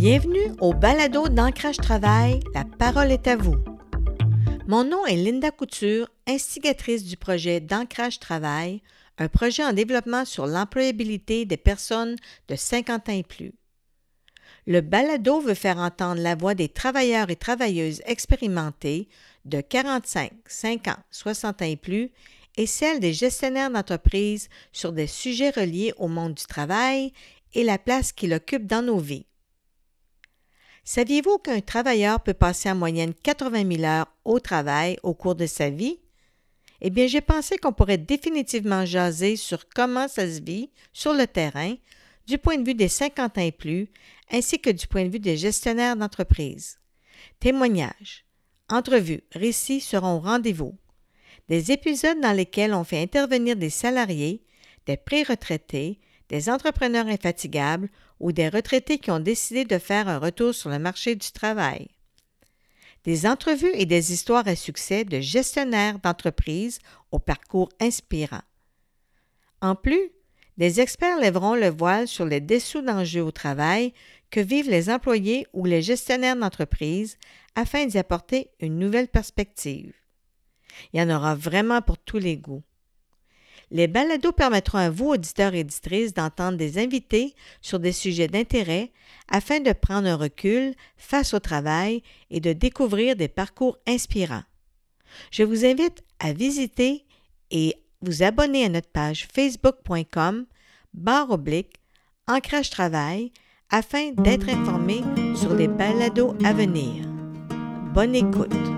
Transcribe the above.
Bienvenue au balado d'Ancrage Travail, la parole est à vous. Mon nom est Linda Couture, instigatrice du projet d'Ancrage Travail, un projet en développement sur l'employabilité des personnes de 50 ans et plus. Le balado veut faire entendre la voix des travailleurs et travailleuses expérimentés de 45, 50, 60 ans et plus et celle des gestionnaires d'entreprise sur des sujets reliés au monde du travail et la place qu'il occupe dans nos vies. Saviez-vous qu'un travailleur peut passer en moyenne 80 000 heures au travail au cours de sa vie? Eh bien, j'ai pensé qu'on pourrait définitivement jaser sur comment ça se vit sur le terrain, du point de vue des 50 ans et plus, ainsi que du point de vue des gestionnaires d'entreprise. Témoignages, entrevues, récits seront au rendez-vous. Des épisodes dans lesquels on fait intervenir des salariés, des pré-retraités, des entrepreneurs infatigables ou des retraités qui ont décidé de faire un retour sur le marché du travail. Des entrevues et des histoires à succès de gestionnaires d'entreprises au parcours inspirant. En plus, des experts lèveront le voile sur les dessous d'enjeux au travail que vivent les employés ou les gestionnaires d'entreprise afin d'y apporter une nouvelle perspective. Il y en aura vraiment pour tous les goûts. Les balados permettront à vous, auditeurs et éditrices, d'entendre des invités sur des sujets d'intérêt afin de prendre un recul face au travail et de découvrir des parcours inspirants. Je vous invite à visiter et vous abonner à notre page facebook.com barre oblique ancrage travail afin d'être informé sur les balados à venir. Bonne écoute!